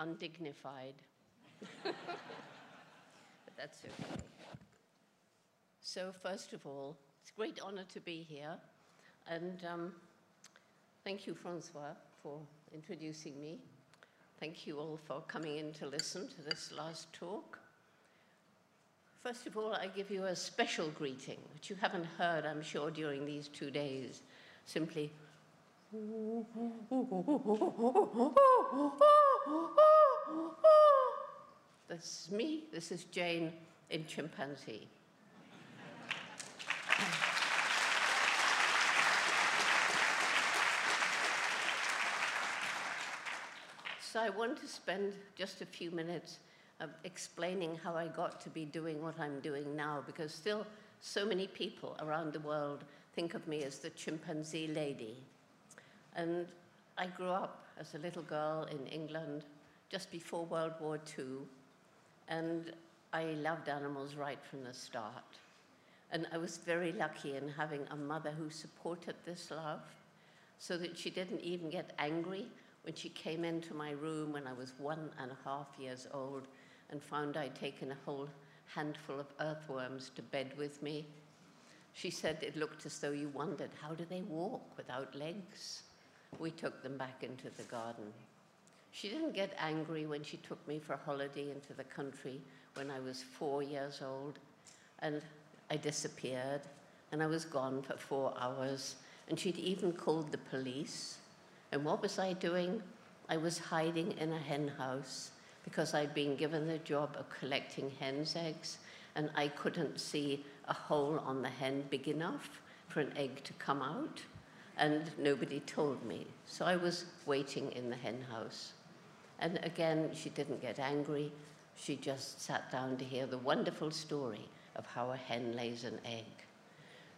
undignified. but that's okay. So, first of all, it's a great honor to be here. And um, thank you, Francois, for introducing me. Thank you all for coming in to listen to this last talk. First of all, I give you a special greeting, which you haven't heard, I'm sure, during these two days. Simply, this is me, this is Jane in chimpanzee. So I want to spend just a few minutes uh, explaining how I got to be doing what I'm doing now, because still so many people around the world think of me as the chimpanzee lady. And I grew up as a little girl in England just before World War II, and I loved animals right from the start. And I was very lucky in having a mother who supported this love so that she didn't even get angry when she came into my room when I was one and a half years old and found I'd taken a whole handful of earthworms to bed with me. She said it looked as though you wondered how do they walk without legs? We took them back into the garden. She didn't get angry when she took me for a holiday into the country when I was four years old. And I disappeared, and I was gone for four hours. And she'd even called the police and what was I doing? I was hiding in a hen house because I'd been given the job of collecting hen's eggs, and I couldn't see a hole on the hen big enough for an egg to come out, and nobody told me. So I was waiting in the hen house. And again, she didn't get angry. She just sat down to hear the wonderful story of how a hen lays an egg.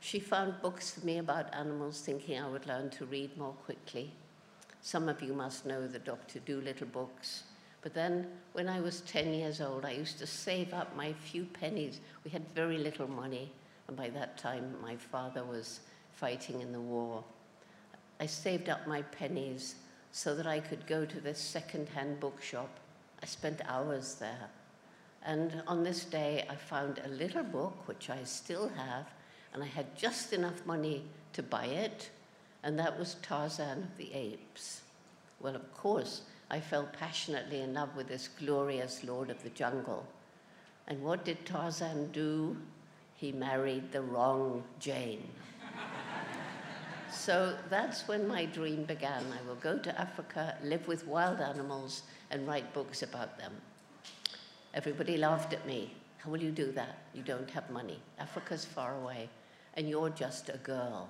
She found books for me about animals, thinking I would learn to read more quickly. Some of you must know the Dr. Dolittle books. But then, when I was 10 years old, I used to save up my few pennies. We had very little money, and by that time, my father was fighting in the war. I saved up my pennies so that I could go to this second-hand bookshop. I spent hours there. And on this day, I found a little book, which I still have, and I had just enough money to buy it and that was Tarzan of the Apes. Well, of course, I fell passionately in love with this glorious lord of the jungle. And what did Tarzan do? He married the wrong Jane. So that's when my dream began. I will go to Africa, live with wild animals, and write books about them. Everybody laughed at me. How will you do that? You don't have money. Africa's far away, and you're just a girl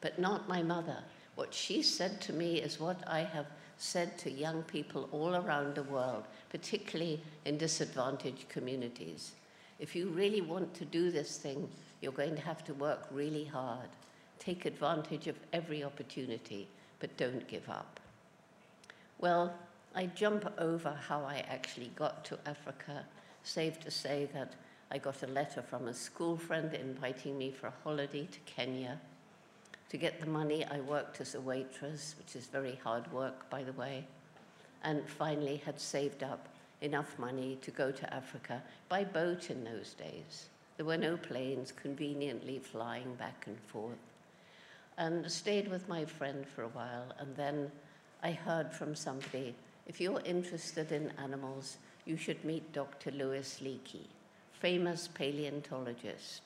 but not my mother. What she said to me is what I have said to young people all around the world, particularly in disadvantaged communities. If you really want to do this thing, you're going to have to work really hard. Take advantage of every opportunity, but don't give up. Well, I jump over how I actually got to Africa. Safe to say that I got a letter from a school friend inviting me for a holiday to Kenya. To get the money, I worked as a waitress, which is very hard work, by the way, and finally had saved up enough money to go to Africa by boat in those days. There were no planes conveniently flying back and forth. And stayed with my friend for a while, and then I heard from somebody if you're interested in animals, you should meet Dr. Louis Leakey, famous paleontologist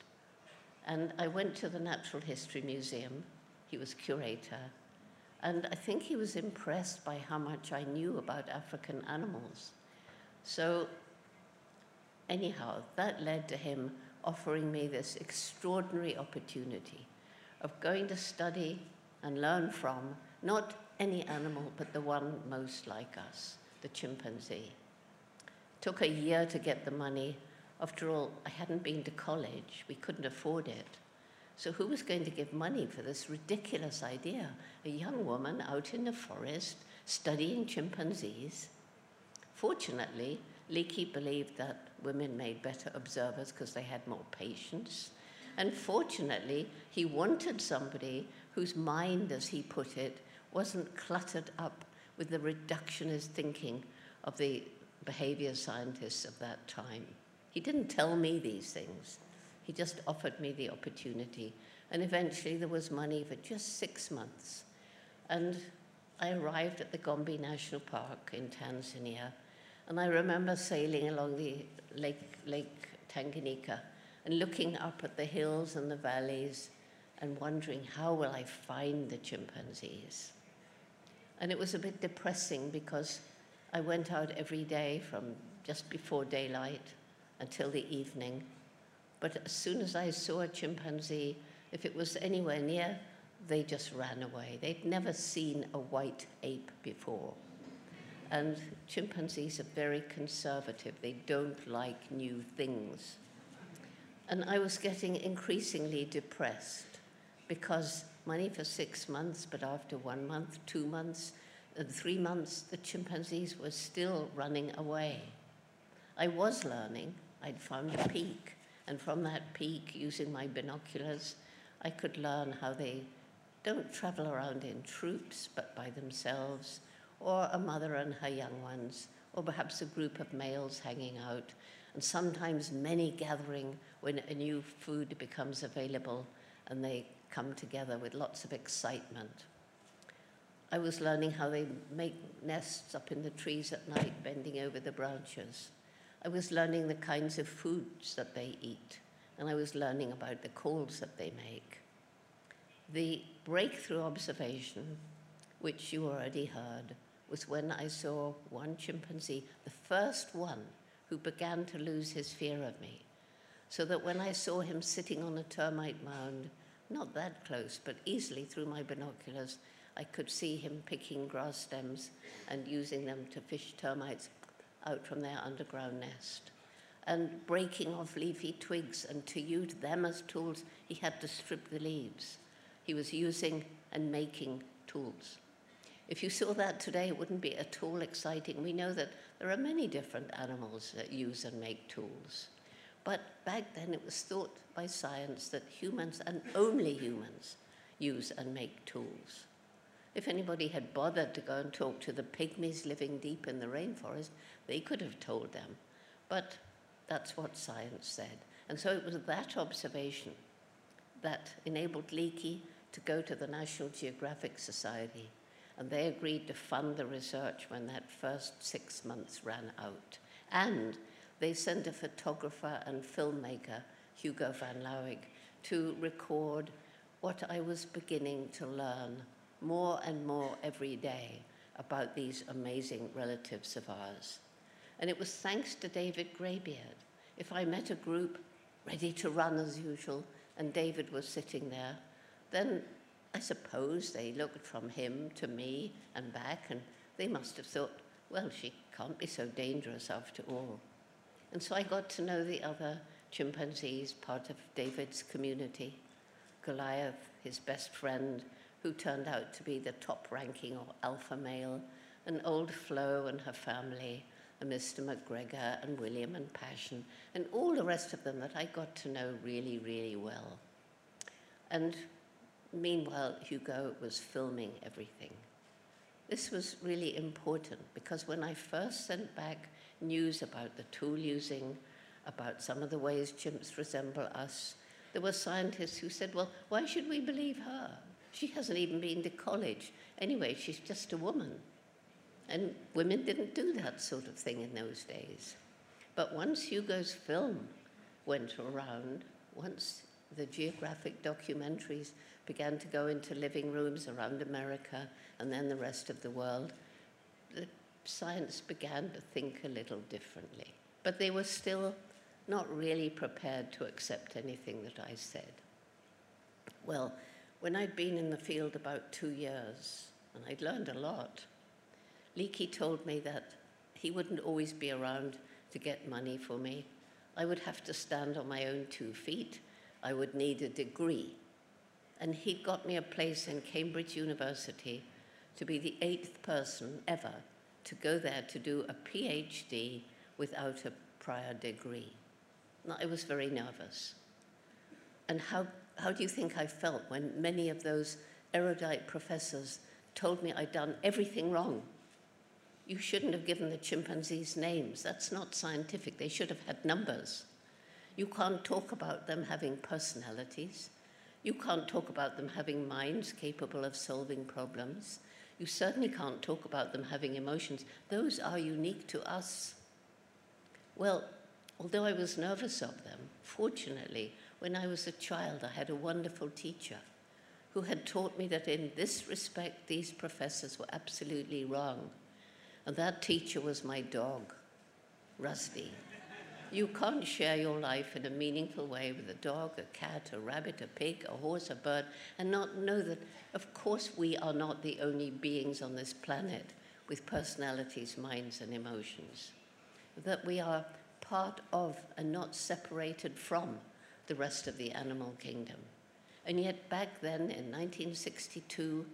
and I went to the Natural History Museum. He was curator. And I think he was impressed by how much I knew about African animals. So, anyhow, that led to him offering me this extraordinary opportunity of going to study and learn from not any animal, but the one most like us, the chimpanzee. Took a year to get the money, after all, I hadn't been to college, we couldn't afford it. So, who was going to give money for this ridiculous idea? A young woman out in the forest studying chimpanzees. Fortunately, Leakey believed that women made better observers because they had more patience. And fortunately, he wanted somebody whose mind, as he put it, wasn't cluttered up with the reductionist thinking of the behavior scientists of that time. He didn't tell me these things. He just offered me the opportunity. And eventually there was money for just six months. And I arrived at the Gombe National Park in Tanzania. And I remember sailing along the Lake, Lake Tanganyika and looking up at the hills and the valleys and wondering how will I find the chimpanzees. And it was a bit depressing because I went out every day from just before daylight until the evening. But as soon as I saw a chimpanzee, if it was anywhere near, they just ran away. They'd never seen a white ape before. And chimpanzees are very conservative. They don't like new things. And I was getting increasingly depressed because money for six months, but after one month, two months, and three months, the chimpanzees were still running away. I was learning. I'd found a peak, and from that peak, using my binoculars, I could learn how they don't travel around in troops, but by themselves, or a mother and her young ones, or perhaps a group of males hanging out, and sometimes many gathering when a new food becomes available and they come together with lots of excitement. I was learning how they make nests up in the trees at night, bending over the branches. I was learning the kinds of foods that they eat, and I was learning about the calls that they make. The breakthrough observation, which you already heard, was when I saw one chimpanzee, the first one who began to lose his fear of me. So that when I saw him sitting on a termite mound not that close, but easily through my binoculars, I could see him picking grass stems and using them to fish termites out from their underground nest. And breaking off leafy twigs, and to use them as tools, he had to strip the leaves. He was using and making tools. If you saw that today, it wouldn't be at all exciting. We know that there are many different animals that use and make tools. But back then it was thought by science that humans, and only humans, use and make tools. If anybody had bothered to go and talk to the pygmies living deep in the rainforest, they could have told them. But that's what science said. And so it was that observation that enabled Leakey to go to the National Geographic Society. And they agreed to fund the research when that first six months ran out. And they sent a photographer and filmmaker, Hugo van Lawick, to record what I was beginning to learn more and more every day about these amazing relatives of ours. And it was thanks to David Greybeard. If I met a group ready to run as usual and David was sitting there, then I suppose they looked from him to me and back and they must have thought, well, she can't be so dangerous after all. And so I got to know the other chimpanzees, part of David's community. Goliath, his best friend, who turned out to be the top ranking alpha male, and old Flo and her family, and Mr. McGregor and William and Passion, and all the rest of them that I got to know really, really well. And meanwhile, Hugo was filming everything. This was really important because when I first sent back news about the tool using, about some of the ways chimps resemble us. There were scientists who said, well, why should we believe her? She hasn't even been to college. Anyway, she's just a woman. And women didn't do that sort of thing in those days. But once Hugo's film went around, once the geographic documentaries began to go into living rooms around America and then the rest of the world, the science began to think a little differently. But they were still not really prepared to accept anything that I said. Well, when I'd been in the field about two years, and I'd learned a lot, Leakey told me that he wouldn't always be around to get money for me. I would have to stand on my own two feet. I would need a degree. And he got me a place in Cambridge University to be the eighth person ever to go there to do a PhD without a prior degree. I was very nervous. And how, how do you think I felt when many of those erudite professors told me I'd done everything wrong? You shouldn't have given the chimpanzees names. That's not scientific. They should have had numbers. You can't talk about them having personalities. You can't talk about them having minds capable of solving problems. You certainly can't talk about them having emotions. Those are unique to us. Well, although I was nervous of them, fortunately, when I was a child, I had a wonderful teacher who had taught me that in this respect, these professors were absolutely wrong. And that teacher was my dog, Rusty. You can't share your life in a meaningful way with a dog, a cat, a rabbit, a pig, a horse, a bird, and not know that, of course, we are not the only beings on this planet with personalities, minds, and emotions. That we are part of and not separated from the rest of the animal kingdom. And yet, back then in 1962,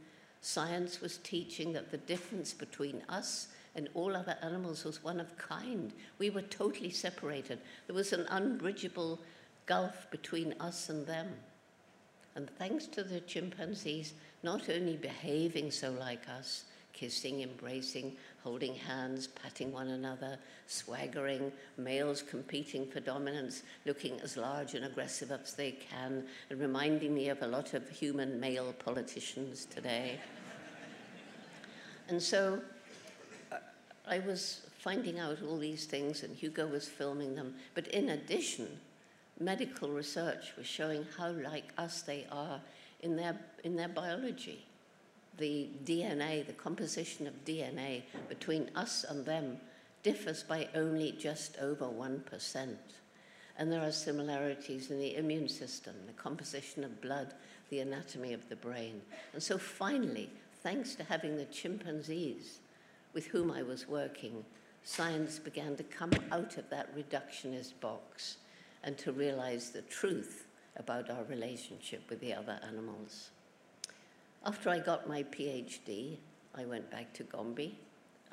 science was teaching that the difference between us and all other animals was one of kind. We were totally separated. There was an unbridgeable gulf between us and them. And thanks to the chimpanzees not only behaving so like us, kissing, embracing, holding hands, patting one another, swaggering, males competing for dominance, looking as large and aggressive as they can, and reminding me of a lot of human male politicians today. and so I was finding out all these things, and Hugo was filming them. But in addition, medical research was showing how like us they are in their, in their biology. The DNA, the composition of DNA between us and them differs by only just over 1%. And there are similarities in the immune system, the composition of blood, the anatomy of the brain. And so finally, thanks to having the chimpanzees with whom I was working, science began to come out of that reductionist box and to realize the truth about our relationship with the other animals. After I got my PhD, I went back to Gombe.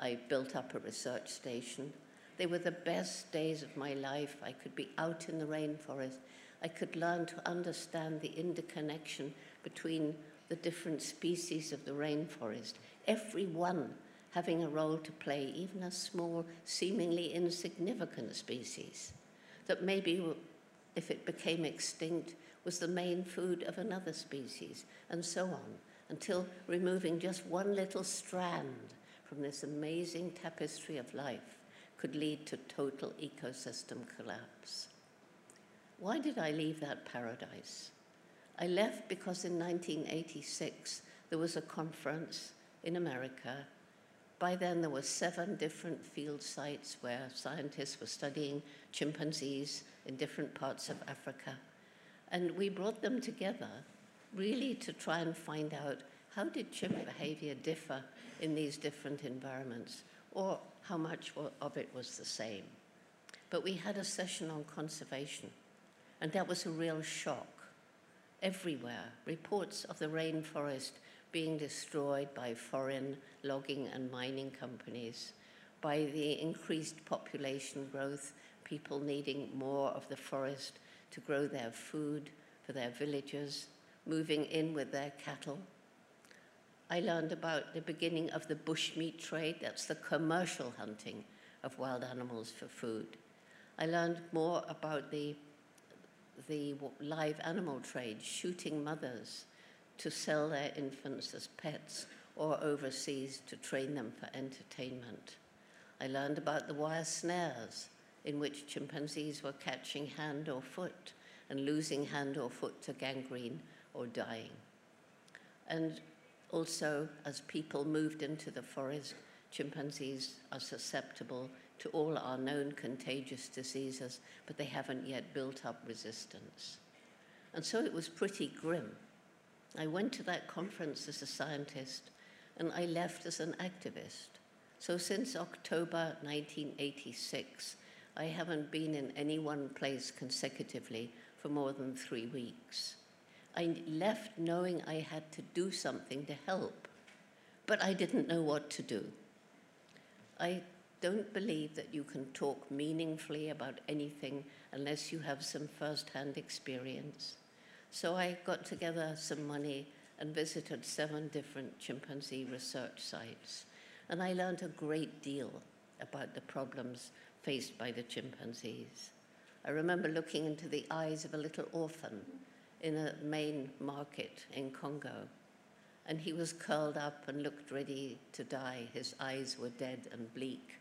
I built up a research station. They were the best days of my life. I could be out in the rainforest. I could learn to understand the interconnection between the different species of the rainforest. Every one having a role to play, even a small, seemingly insignificant species, that maybe if it became extinct was the main food of another species, and so on, until removing just one little strand from this amazing tapestry of life could lead to total ecosystem collapse. Why did I leave that paradise? I left because in 1986 there was a conference in America by then, there were seven different field sites where scientists were studying chimpanzees in different parts of Africa. And we brought them together really to try and find out how did chimp behavior differ in these different environments, or how much of it was the same. But we had a session on conservation, and that was a real shock. Everywhere, reports of the rainforest being destroyed by foreign logging and mining companies, by the increased population growth, people needing more of the forest to grow their food for their villages, moving in with their cattle. I learned about the beginning of the bushmeat trade, that's the commercial hunting of wild animals for food. I learned more about the, the live animal trade, shooting mothers, to sell their infants as pets or overseas to train them for entertainment. I learned about the wire snares in which chimpanzees were catching hand or foot and losing hand or foot to gangrene or dying. And also, as people moved into the forest, chimpanzees are susceptible to all our known contagious diseases, but they haven't yet built up resistance. And so it was pretty grim I went to that conference as a scientist and I left as an activist. So since October 1986, I haven't been in any one place consecutively for more than three weeks. I left knowing I had to do something to help, but I didn't know what to do. I don't believe that you can talk meaningfully about anything unless you have some first hand experience. So I got together some money and visited seven different chimpanzee research sites. And I learned a great deal about the problems faced by the chimpanzees. I remember looking into the eyes of a little orphan in a main market in Congo. And he was curled up and looked ready to die. His eyes were dead and bleak.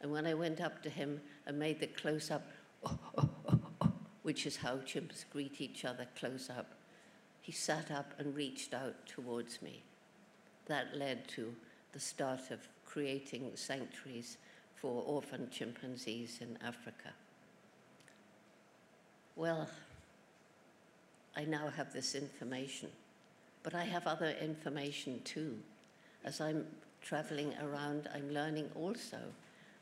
And when I went up to him and made the close up, oh, oh, which is how chimps greet each other close up, he sat up and reached out towards me. That led to the start of creating sanctuaries for orphan chimpanzees in Africa. Well, I now have this information, but I have other information too. As I'm traveling around, I'm learning also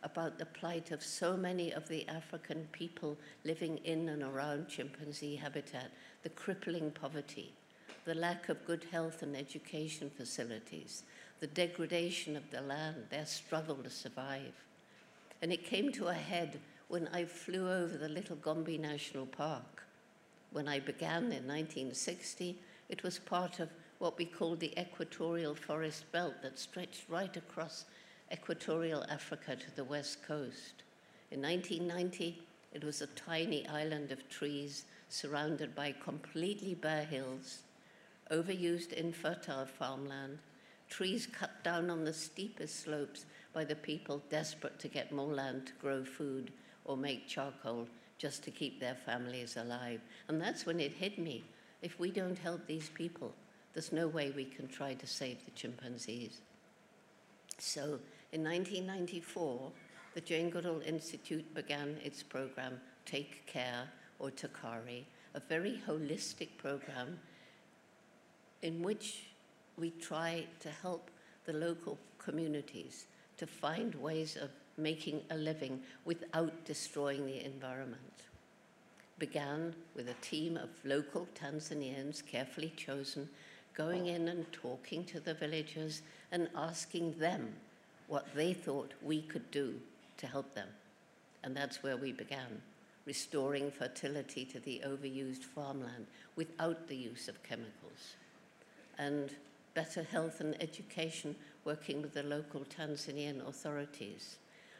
about the plight of so many of the African people living in and around chimpanzee habitat, the crippling poverty, the lack of good health and education facilities, the degradation of the land, their struggle to survive. And it came to a head when I flew over the Little Gombe National Park. When I began in 1960, it was part of what we called the equatorial forest belt that stretched right across equatorial Africa to the west coast. In 1990, it was a tiny island of trees surrounded by completely bare hills, overused infertile farmland, trees cut down on the steepest slopes by the people desperate to get more land to grow food or make charcoal just to keep their families alive. And that's when it hit me. If we don't help these people, there's no way we can try to save the chimpanzees. So in 1994, the Jane Goodall Institute began its program, Take Care, or TACARE, a very holistic program in which we try to help the local communities to find ways of making a living without destroying the environment. Began with a team of local Tanzanians, carefully chosen, going in and talking to the villagers and asking them what they thought we could do to help them. And that's where we began, restoring fertility to the overused farmland without the use of chemicals. And better health and education, working with the local Tanzanian authorities.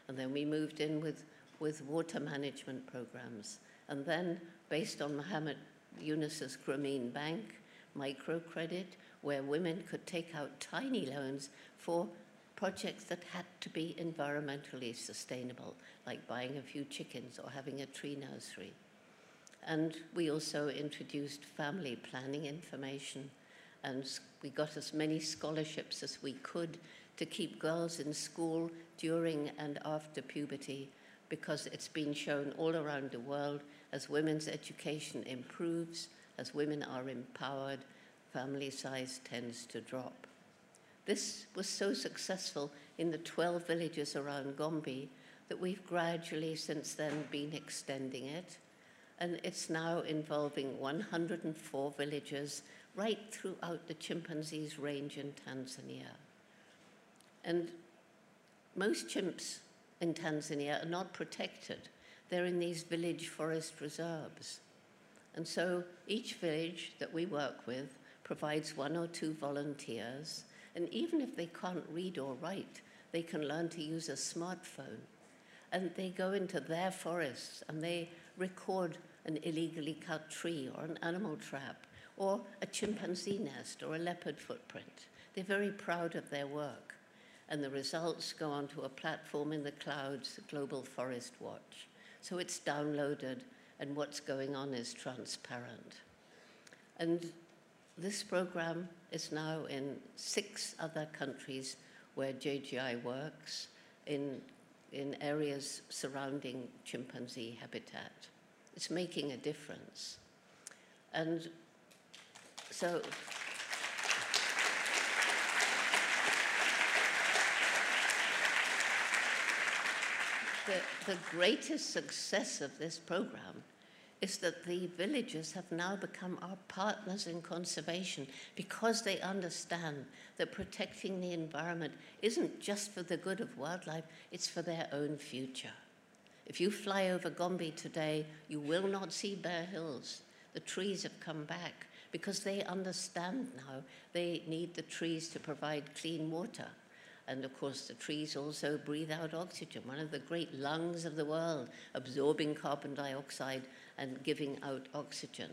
And then we moved in with, with water management programs. And then, based on Mohammed Yunus's Grameen Bank, microcredit, where women could take out tiny loans for projects that had to be environmentally sustainable, like buying a few chickens or having a tree nursery. And we also introduced family planning information, and we got as many scholarships as we could to keep girls in school during and after puberty, because it's been shown all around the world as women's education improves, as women are empowered, family size tends to drop. This was so successful in the 12 villages around Gombe that we've gradually since then been extending it. And it's now involving 104 villages right throughout the chimpanzees range in Tanzania. And most chimps in Tanzania are not protected. They're in these village forest reserves. And so each village that we work with provides one or two volunteers and even if they can't read or write, they can learn to use a smartphone. And they go into their forests and they record an illegally cut tree or an animal trap or a chimpanzee nest or a leopard footprint. They're very proud of their work. And the results go onto a platform in the clouds, Global Forest Watch. So it's downloaded and what's going on is transparent. And this program is now in six other countries where JGI works in, in areas surrounding chimpanzee habitat. It's making a difference. And so the, the greatest success of this program is that the villagers have now become our partners in conservation because they understand that protecting the environment isn't just for the good of wildlife, it's for their own future. If you fly over Gombe today, you will not see bare hills. The trees have come back because they understand now they need the trees to provide clean water. And of course, the trees also breathe out oxygen, one of the great lungs of the world, absorbing carbon dioxide and giving out oxygen.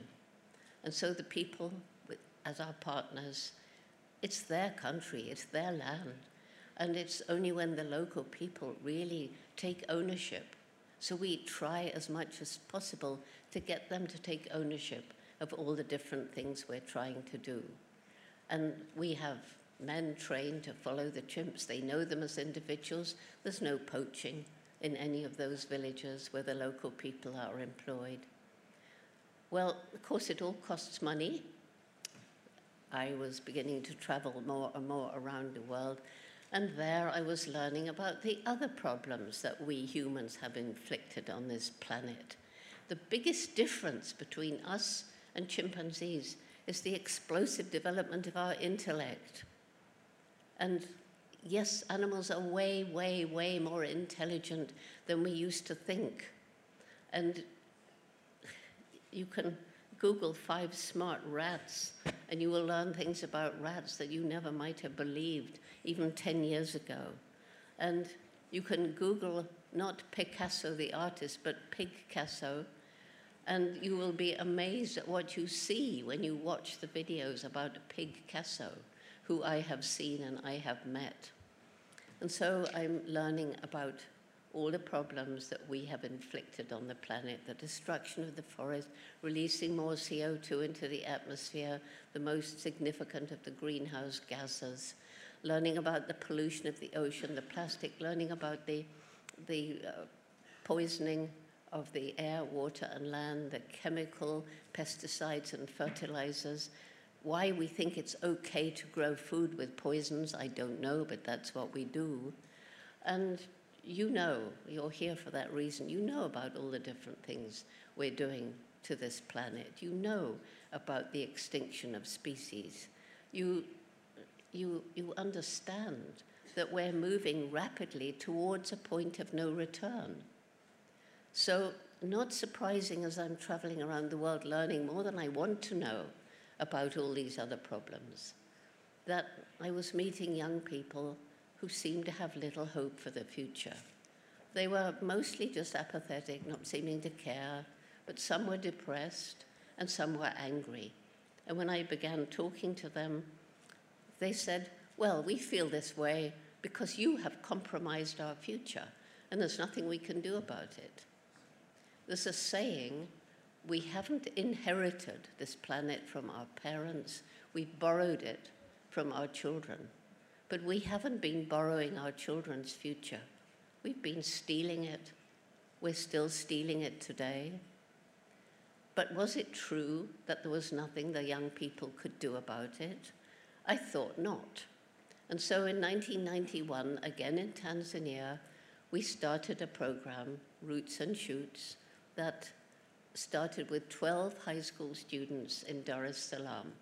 And so the people, with, as our partners, it's their country, it's their land. And it's only when the local people really take ownership. So we try as much as possible to get them to take ownership of all the different things we're trying to do. And we have men trained to follow the chimps. They know them as individuals. There's no poaching in any of those villages where the local people are employed. Well, of course, it all costs money. I was beginning to travel more and more around the world, and there I was learning about the other problems that we humans have inflicted on this planet. The biggest difference between us and chimpanzees is the explosive development of our intellect. And yes, animals are way, way, way more intelligent than we used to think. And you can Google five smart rats, and you will learn things about rats that you never might have believed even 10 years ago. And you can Google not Picasso the artist, but Pigcasso, and you will be amazed at what you see when you watch the videos about Pigcasso, who I have seen and I have met. And so I'm learning about all the problems that we have inflicted on the planet, the destruction of the forest, releasing more CO2 into the atmosphere, the most significant of the greenhouse gases, learning about the pollution of the ocean, the plastic, learning about the, the uh, poisoning of the air, water, and land, the chemical pesticides and fertilizers. Why we think it's okay to grow food with poisons, I don't know, but that's what we do. And you know, you're here for that reason. You know about all the different things we're doing to this planet. You know about the extinction of species. You, you, you understand that we're moving rapidly towards a point of no return. So, not surprising as I'm traveling around the world learning more than I want to know about all these other problems, that I was meeting young people who seemed to have little hope for the future. They were mostly just apathetic, not seeming to care, but some were depressed and some were angry. And when I began talking to them, they said, Well, we feel this way because you have compromised our future, and there's nothing we can do about it. There's a saying we haven't inherited this planet from our parents, we've borrowed it from our children. But we haven't been borrowing our children's future. We've been stealing it. We're still stealing it today. But was it true that there was nothing the young people could do about it? I thought not. And so in 1991, again in Tanzania, we started a program, Roots and Shoots, that started with 12 high school students in Dar es Salaam.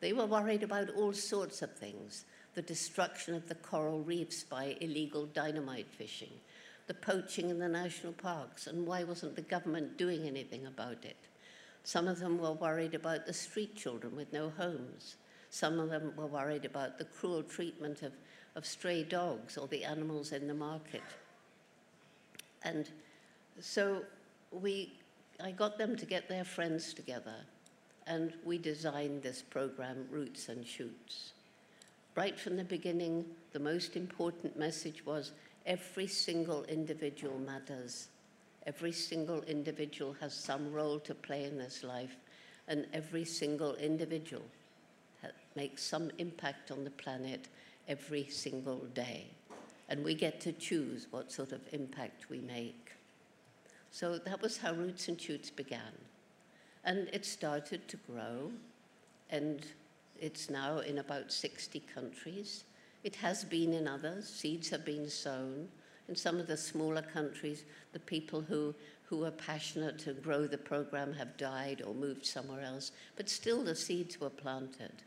They were worried about all sorts of things the destruction of the coral reefs by illegal dynamite fishing, the poaching in the national parks, and why wasn't the government doing anything about it? Some of them were worried about the street children with no homes. Some of them were worried about the cruel treatment of, of stray dogs or the animals in the market. And so we, I got them to get their friends together, and we designed this program, Roots and Shoots. Right from the beginning, the most important message was every single individual matters. Every single individual has some role to play in this life, and every single individual makes some impact on the planet every single day. And we get to choose what sort of impact we make. So that was how Roots and Shoots began. And it started to grow, and it's now in about 60 countries. It has been in others. Seeds have been sown. In some of the smaller countries, the people who, who are passionate to grow the program have died or moved somewhere else, but still the seeds were planted.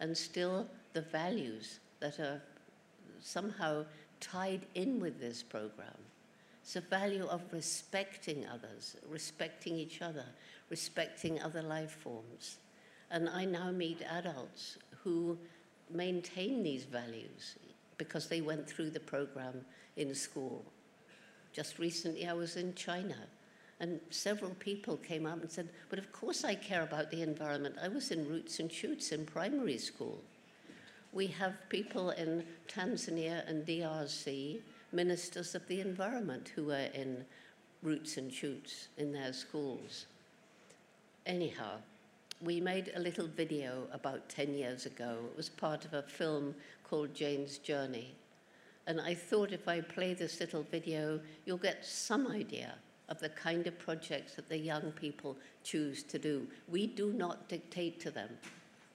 And still the values that are somehow tied in with this program. It's a value of respecting others, respecting each other, respecting other life forms. And I now meet adults who maintain these values, because they went through the program in school. Just recently, I was in China, and several people came up and said, But of course, I care about the environment. I was in Roots and Shoots in primary school. We have people in Tanzania and DRC, ministers of the environment, who are in Roots and Shoots in their schools. Anyhow, we made a little video about 10 years ago. It was part of a film called Jane's Journey. And I thought if I play this little video, you'll get some idea of the kind of projects that the young people choose to do. We do not dictate to them.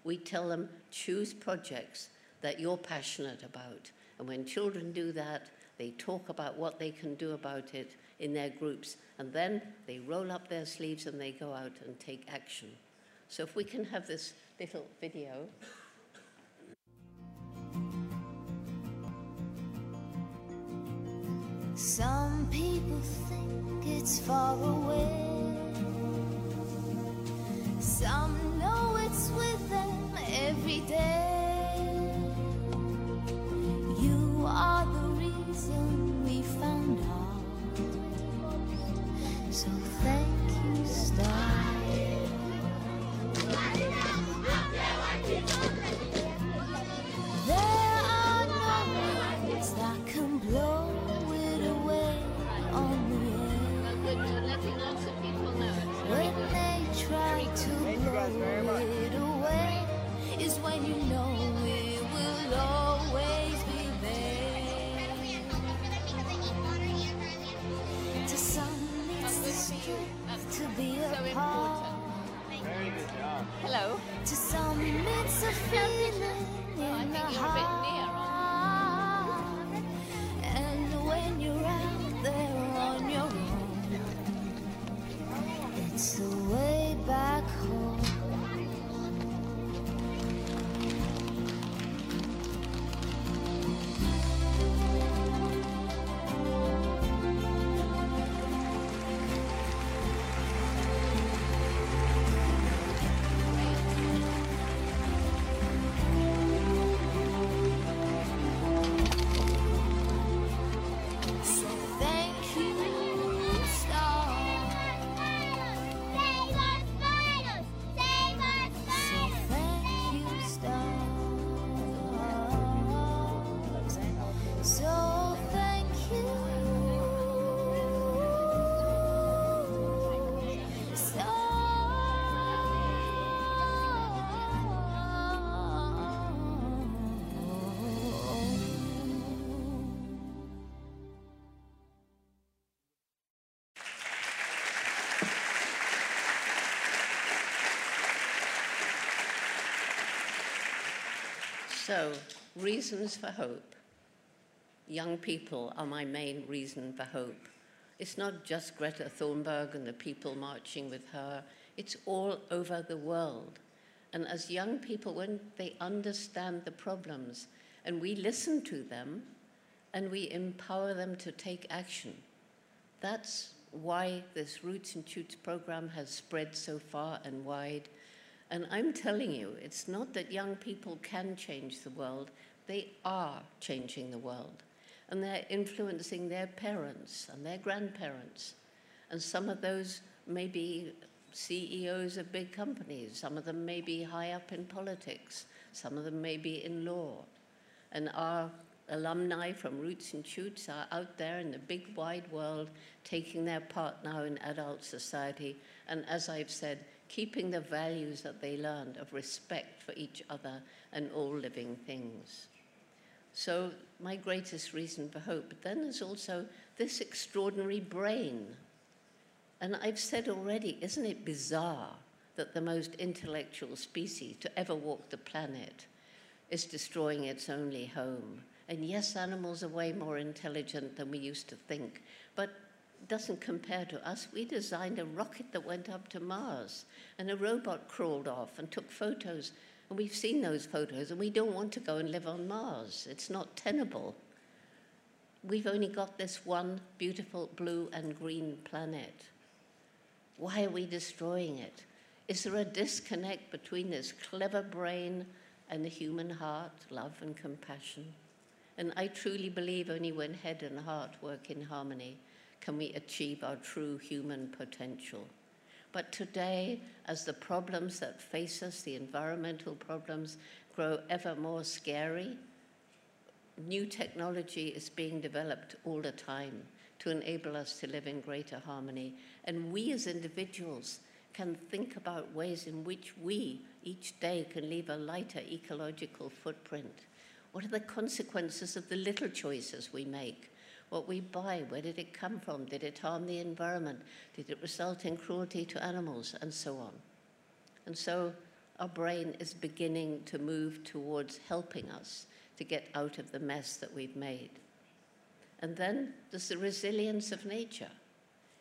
We tell them, choose projects that you're passionate about. And when children do that, they talk about what they can do about it in their groups. And then they roll up their sleeves and they go out and take action. So if we can have this little video. Some people think it's far away. Some know it's with them every day. Hello. To some, it's a feeling I think you're a bit near, So, reasons for hope. Young people are my main reason for hope. It's not just Greta Thunberg and the people marching with her, it's all over the world. And as young people, when they understand the problems and we listen to them and we empower them to take action, that's why this Roots and Shoots program has spread so far and wide. And I'm telling you, it's not that young people can change the world, they are changing the world. And they're influencing their parents and their grandparents. And some of those may be CEOs of big companies, some of them may be high up in politics, some of them may be in law. And our alumni from Roots and Shoots are out there in the big wide world taking their part now in adult society. And as I've said, keeping the values that they learned of respect for each other and all living things. So, my greatest reason for hope. Then there's also this extraordinary brain. And I've said already, isn't it bizarre that the most intellectual species to ever walk the planet is destroying its only home? And yes, animals are way more intelligent than we used to think, but doesn't compare to us. We designed a rocket that went up to Mars, and a robot crawled off and took photos. And we've seen those photos, and we don't want to go and live on Mars. It's not tenable. We've only got this one beautiful blue and green planet. Why are we destroying it? Is there a disconnect between this clever brain and the human heart, love and compassion? And I truly believe only when head and heart work in harmony can we achieve our true human potential. But today, as the problems that face us, the environmental problems, grow ever more scary, new technology is being developed all the time to enable us to live in greater harmony. And we as individuals can think about ways in which we each day can leave a lighter ecological footprint. What are the consequences of the little choices we make? What we buy, where did it come from? Did it harm the environment? Did it result in cruelty to animals? And so on. And so our brain is beginning to move towards helping us to get out of the mess that we've made. And then there's the resilience of nature.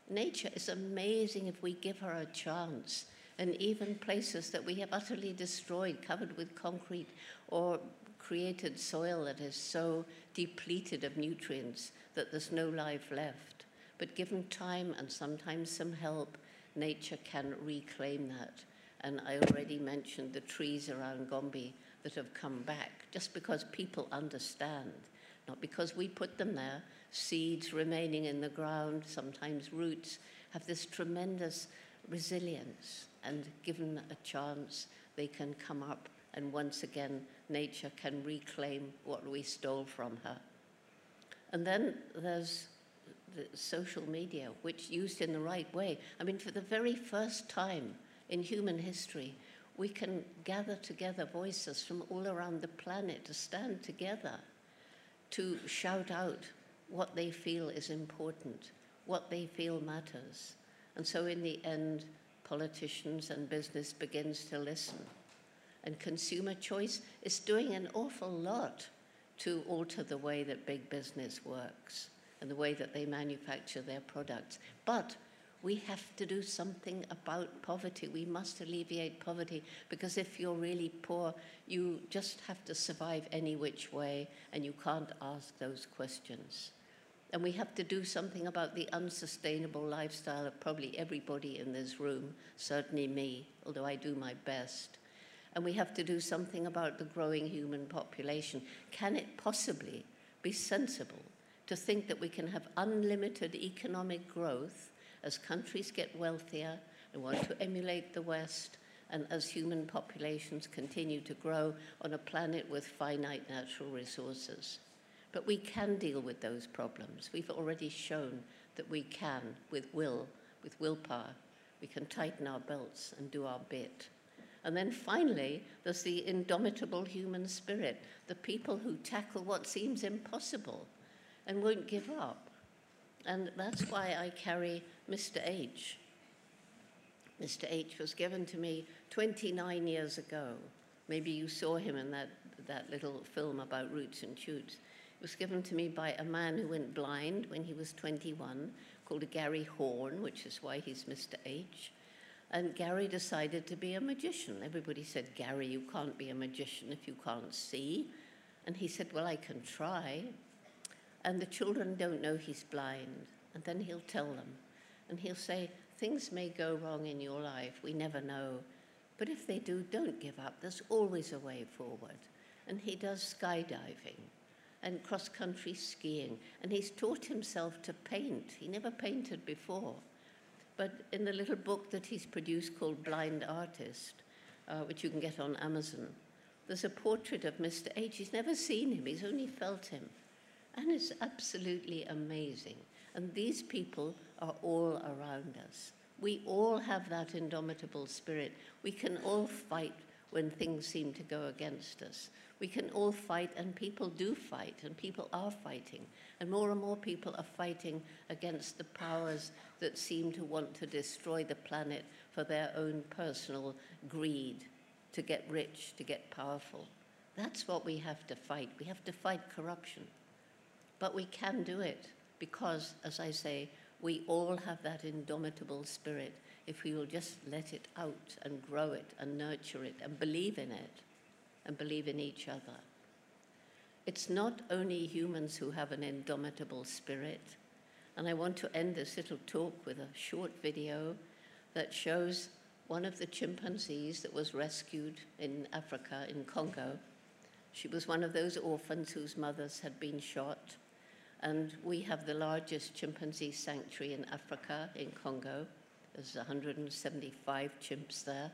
Nature is amazing if we give her a chance. And even places that we have utterly destroyed, covered with concrete, or created soil that is so depleted of nutrients that there's no life left. But given time and sometimes some help, nature can reclaim that. And I already mentioned the trees around Gombe that have come back just because people understand, not because we put them there. Seeds remaining in the ground, sometimes roots, have this tremendous resilience. And given a chance, they can come up, and once again, nature can reclaim what we stole from her. And then there's the social media, which used in the right way. I mean, for the very first time in human history, we can gather together voices from all around the planet to stand together to shout out what they feel is important, what they feel matters. And so in the end, politicians and business begins to listen. And consumer choice is doing an awful lot to alter the way that big business works and the way that they manufacture their products. But we have to do something about poverty. We must alleviate poverty because if you're really poor, you just have to survive any which way and you can't ask those questions. And we have to do something about the unsustainable lifestyle of probably everybody in this room, certainly me, although I do my best. And we have to do something about the growing human population. Can it possibly be sensible to think that we can have unlimited economic growth as countries get wealthier and want to emulate the West, and as human populations continue to grow on a planet with finite natural resources. But we can deal with those problems. We've already shown that we can with will, with willpower. We can tighten our belts and do our bit. And then finally, there's the indomitable human spirit, the people who tackle what seems impossible and won't give up. And that's why I carry Mr. H. Mr. H was given to me 29 years ago. Maybe you saw him in that, that little film about Roots and Shoots. It was given to me by a man who went blind when he was 21, called Gary Haun, which is why he's Mr. H. And Gary decided to be a magician. Everybody said, Gary, you can't be a magician if you can't see. And he said, Well, I can try. And the children don't know he's blind. And then he'll tell them. And he'll say, Things may go wrong in your life, we never know. But if they do, don't give up. There's always a way forward. And he does skydiving and cross country skiing. And he's taught himself to paint. He never painted before. But in the little book that he's produced called Blind Artist, uh, which you can get on Amazon, there's a portrait of Mr. H. He's never seen him, he's only felt him. And it's absolutely amazing. And these people are all around us. We all have that indomitable spirit. We can all fight when things seem to go against us. We can all fight, and people do fight, and people are fighting. And more and more people are fighting against the powers that seem to want to destroy the planet for their own personal greed, to get rich, to get powerful. That's what we have to fight. We have to fight corruption. But we can do it because, as I say, we all have that indomitable spirit if we will just let it out and grow it and nurture it and believe in it and believe in each other. It's not only humans who have an indomitable spirit. And I want to end this little talk with a short video that shows one of the chimpanzees that was rescued in Africa, in Congo, She was one of those orphans whose mothers had been shot. And we have the largest chimpanzee sanctuary in Africa, in Congo. There's 175 chimps there.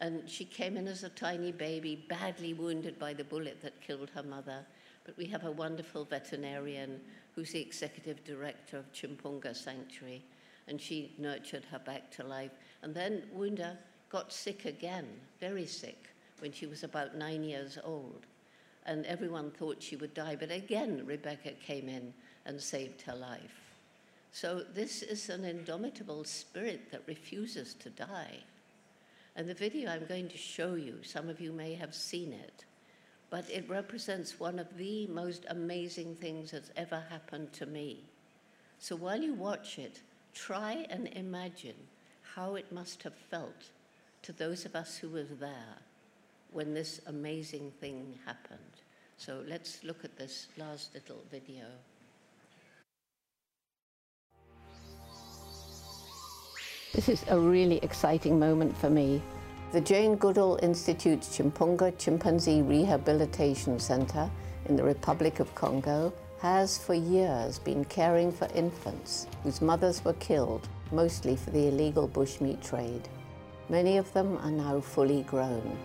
And she came in as a tiny baby, badly wounded by the bullet that killed her mother. But we have a wonderful veterinarian who's the executive director of Tchimpounga Sanctuary, and she nurtured her back to life. And then Wounda got sick again, very sick, when she was about nine years old. And everyone thought she would die, but again, Rebecca came in and saved her life. So this is an indomitable spirit that refuses to die. And the video I'm going to show you, some of you may have seen it, but it represents one of the most amazing things that's ever happened to me. So while you watch it, try and imagine how it must have felt to those of us who were there when this amazing thing happened. So let's look at this last little video. This is a really exciting moment for me. The Jane Goodall Institute's Tchimpounga Chimpanzee Rehabilitation Center in the Republic of Congo has for years been caring for infants whose mothers were killed, mostly for the illegal bushmeat trade. Many of them are now fully grown.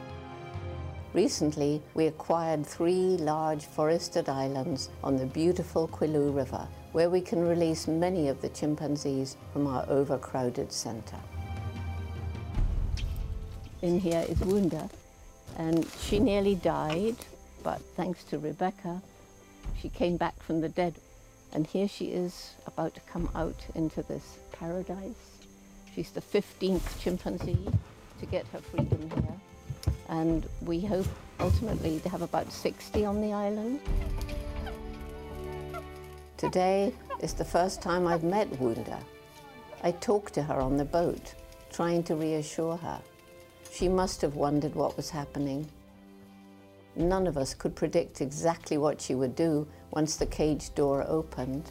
Recently, we acquired three large forested islands on the beautiful Kouilou River, where we can release many of the chimpanzees from our overcrowded center. In here is Wounda, and she nearly died, but thanks to Rebecca, she came back from the dead. And here she is about to come out into this paradise. She's the 15th chimpanzee to get her freedom. And we hope ultimately to have about 60 on the island. Today is the first time I've met Wounda. I talked to her on the boat, trying to reassure her. She must have wondered what was happening. None of us could predict exactly what she would do once the cage door opened.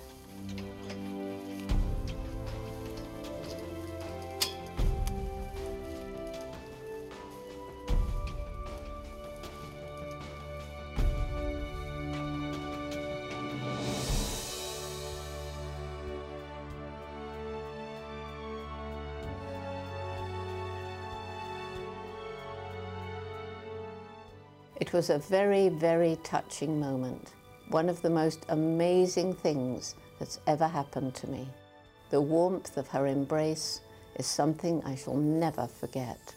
It was a very, very touching moment. One of the most amazing things that's ever happened to me. The warmth of her embrace is something I shall never forget.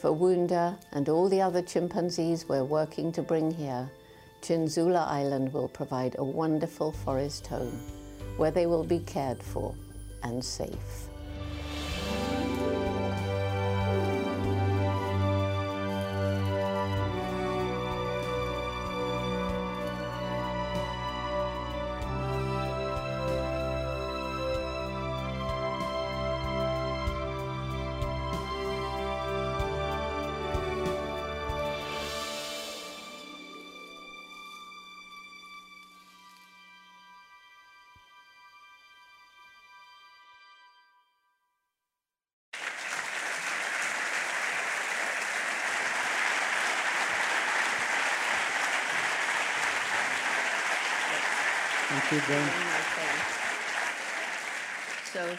For Wounda and all the other chimpanzees we're working to bring here, Tchindzoulou Island will provide a wonderful forest home where they will be cared for and safe. You, Jane. So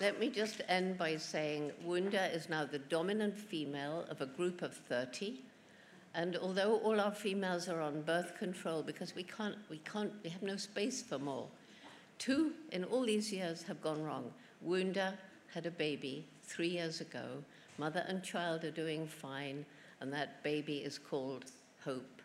let me just end by saying Wounda is now the dominant female of a group of 30. And although all our females are on birth control because we can't, we can't, we have no space for more, two in all these years have gone wrong. Wunda had a baby three years ago. Mother and child are doing fine, and that baby is called Hope.